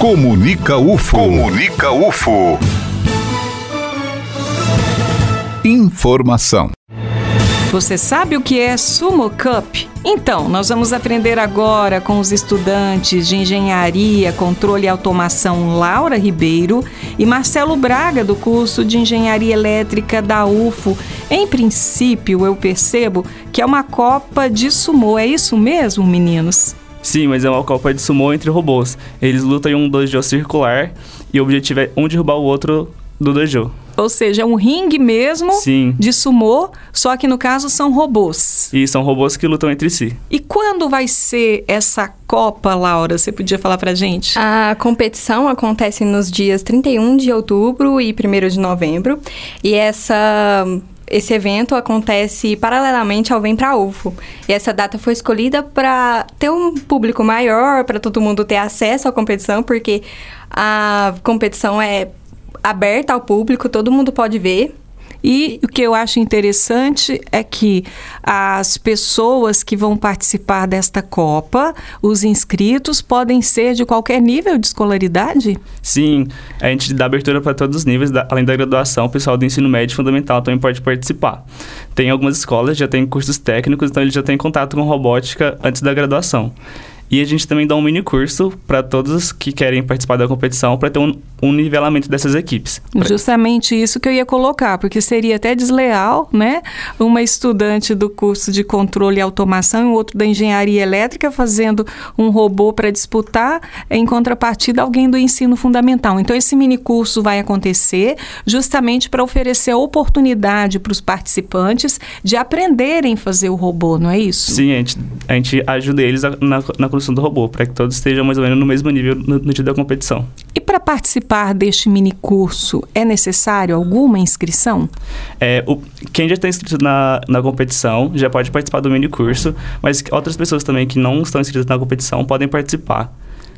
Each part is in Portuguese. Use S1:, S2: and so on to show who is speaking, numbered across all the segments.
S1: Comunica UFO. Comunica UFO. Informação.
S2: Você sabe o que é Sumo Cup? Então, nós vamos aprender agora com os estudantes de Engenharia, Controle e Automação Laura Ribeiro e Marcelo Braga, do curso de Engenharia Elétrica da UFO. Em princípio, eu percebo que é uma Copa de Sumo. É isso mesmo, meninos?
S3: Sim, mas é uma Copa de Sumo entre robôs. Eles lutam em um dojo circular e o objetivo é um derrubar o outro do dojo.
S2: Ou seja, é um ringue mesmo
S3: Sim.
S2: de sumô, só que no caso são robôs.
S3: E são robôs que lutam entre si.
S2: E quando vai ser essa Copa, Laura? Você podia falar pra gente?
S4: A competição acontece nos dias 31 de outubro e 1 de novembro. E essa esse evento acontece paralelamente ao Vem Pra UFO. E essa data foi escolhida para ter um público maior, para todo mundo ter acesso à competição, porque a competição é aberta ao público, todo mundo pode ver.
S2: E o que eu acho interessante é que as pessoas que vão participar desta Copa, os inscritos, podem ser de qualquer nível de escolaridade?
S3: Sim, a gente dá abertura para todos os níveis, além da graduação, o pessoal do ensino médio fundamental também pode participar. Tem algumas escolas já tem cursos técnicos, então eles já têm contato com robótica antes da graduação. E a gente também dá um mini curso para todos que querem participar da competição para ter um, um, nivelamento dessas equipes.
S2: Justamente isso que eu ia colocar, porque seria até desleal, né? Uma estudante do curso de controle e automação e outro da engenharia elétrica fazendo um robô para disputar, em contrapartida alguém do ensino fundamental. Então esse mini curso vai acontecer justamente para oferecer a oportunidade para os participantes de aprenderem a fazer o robô, não é isso?
S3: Sim, a gente, a gente ajuda eles na, na construção do robô, para que todos estejam mais ou menos no mesmo nível no, no dia da competição.
S2: E para participar deste mini curso, é necessário alguma inscrição?
S3: É, o, quem já está inscrito na, na competição já pode participar do mini curso, mas outras pessoas também que não estão inscritas na competição podem participar.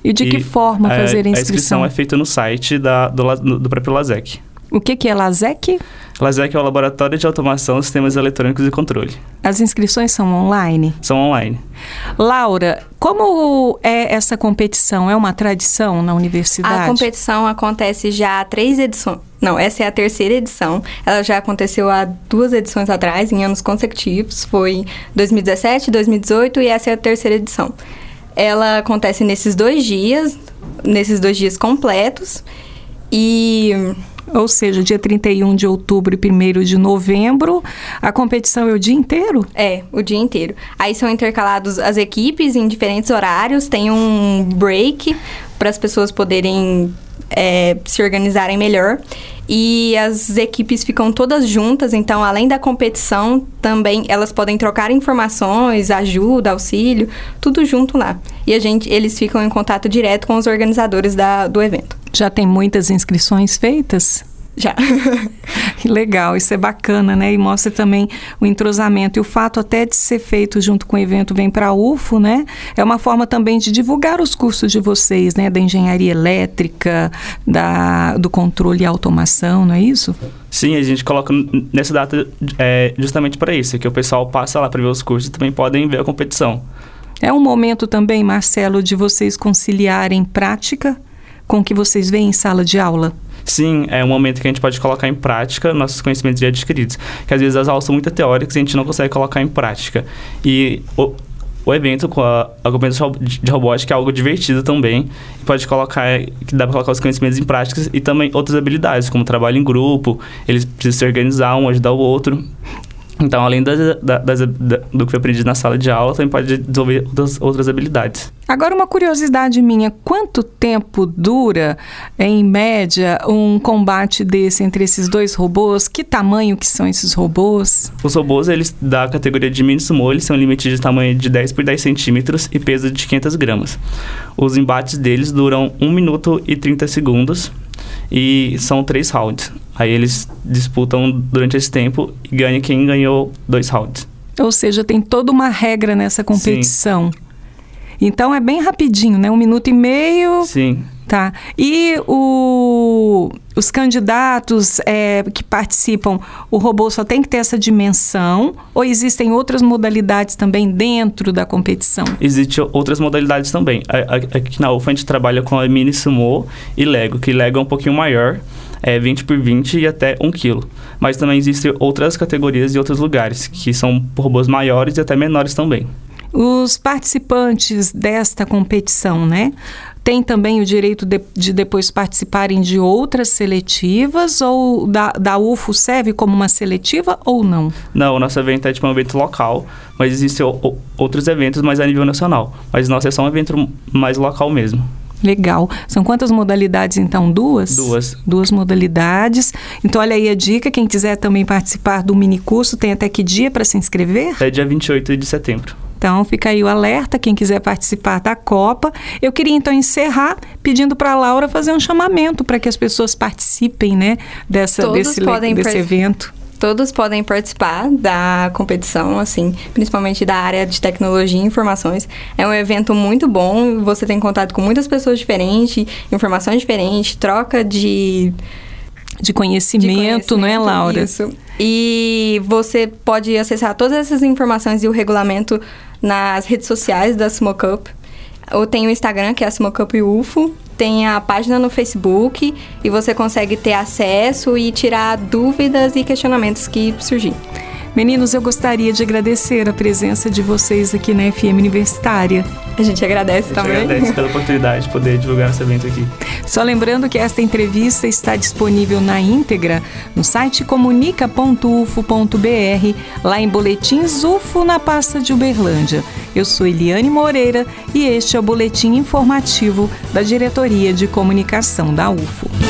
S2: E de e, que forma fazer a inscrição? A
S3: inscrição é feita no site da, do, do próprio LASEC.
S2: O que, que é LASEC?
S3: LASEC é o Laboratório de Automação de Sistemas Eletrônicos e Controle.
S2: As inscrições são online?
S3: São online.
S2: Laura, como é essa competição? É uma tradição na universidade?
S4: A competição acontece já há três edições. Não, essa é a terceira edição. Ela já aconteceu há duas edições atrás, em anos consecutivos. Foi 2017, 2018 e essa é a terceira edição. Ela acontece nesses dois dias, nesses dois dias completos. E
S2: ou seja, dia 31 de outubro e 1 de novembro. A competição é o dia inteiro?
S4: É, o dia inteiro. Aí são intercalados as equipes em diferentes horários, tem um break para as pessoas poderem é, se organizarem melhor. E as equipes ficam todas juntas, então, além da competição, também elas podem trocar informações, ajuda, auxílio, tudo junto lá. E a gente, eles ficam em contato direto com os organizadores da, do evento.
S2: Já tem muitas inscrições feitas?
S4: Já.
S2: que legal, isso é bacana, né? E mostra também o entrosamento. E o fato até de ser feito junto com o evento Vem para UFO, né? É uma forma também de divulgar os cursos de vocês, né? Da engenharia elétrica, da, do controle e automação, não é isso?
S3: Sim, a gente coloca nessa data é, justamente para isso, que o pessoal passa lá para ver os cursos e também podem ver a competição.
S2: É um momento também, Marcelo, de vocês conciliarem prática com o que vocês veem em sala de aula?
S3: Sim, é um momento que a gente pode colocar em prática nossos conhecimentos já adquiridos. Que às vezes as aulas são muito teóricas e a gente não consegue colocar em prática. E o, o evento com a, a competência de robótica é algo divertido também. Pode colocar, que dá para colocar os conhecimentos em práticas e também outras habilidades, como trabalho em grupo, eles precisam se organizar, um ajudar o outro. Então, além das, das, do que foi aprendido na sala de aula, também pode desenvolver outras, outras habilidades.
S2: Agora, uma curiosidade minha: quanto tempo dura, em média, um combate desse entre esses dois robôs? Que tamanho que são esses robôs?
S3: Os robôs, eles da categoria de mini sumo, eles são um limite de tamanho de 10 por 10 centímetros e peso de 500 gramas. Os embates deles duram 1 minuto e 30 segundos e são três rounds. Aí eles disputam durante esse tempo e ganha quem ganhou dois rounds.
S2: Ou seja, tem toda uma regra nessa competição. Sim. Então é bem rapidinho, né? Um minuto e meio.
S3: Sim.
S2: Tá. E o, os candidatos é, que participam, o robô só tem que ter essa dimensão ou existem outras modalidades também dentro da competição?
S3: Existem outras modalidades também. Aqui na UFA a gente trabalha com a Mini Sumo e Lego, que Lego é um pouquinho maior, é 20 por 20 e até 1 kg. Mas também existem outras categorias e outros lugares, que são robôs maiores e até menores também.
S2: Os participantes desta competição, né? Tem também o direito de, de, depois participarem de outras seletivas ou da, da UFO serve como uma seletiva ou não?
S3: Não, o nosso evento é tipo um evento local, mas existem o, outros eventos mais a nível nacional. Mas nosso é só um evento mais local mesmo.
S2: Legal. São quantas modalidades, então? Duas?
S3: Duas.
S2: Duas modalidades. Então, olha aí a dica. Quem quiser também participar do mini curso, tem até que dia para se inscrever?
S3: É dia 28 de setembro.
S2: Então, fica aí o alerta, quem quiser participar da Copa. Eu queria então encerrar pedindo para a Laura fazer um chamamento para que as pessoas participem, né, dessa, desse, desse evento
S4: todos podem participar da competição, assim, principalmente da área de tecnologia e informações. É um evento muito bom, você tem contato com muitas pessoas diferentes, informações diferentes, troca de
S2: de conhecimento, de conhecimento, não é, Laura?
S4: Isso. E você pode acessar todas essas informações e o regulamento nas redes sociais da Smoke Up. Eu tenho o Instagram, que é a Up UFO. Tem a página no Facebook e você consegue ter acesso e tirar dúvidas e questionamentos que surgirem.
S2: Meninos, eu gostaria de agradecer a presença de vocês aqui na FM Universitária.
S4: A gente agradece
S3: a gente
S4: também.
S3: agradece pela oportunidade de poder divulgar esse evento aqui.
S2: Só lembrando que esta entrevista está disponível na íntegra no site comunica.ufo.br, lá em Boletins UFO na pasta de Uberlândia. Eu sou Eliane Moreira e este é o boletim informativo da Diretoria de Comunicação da UFO.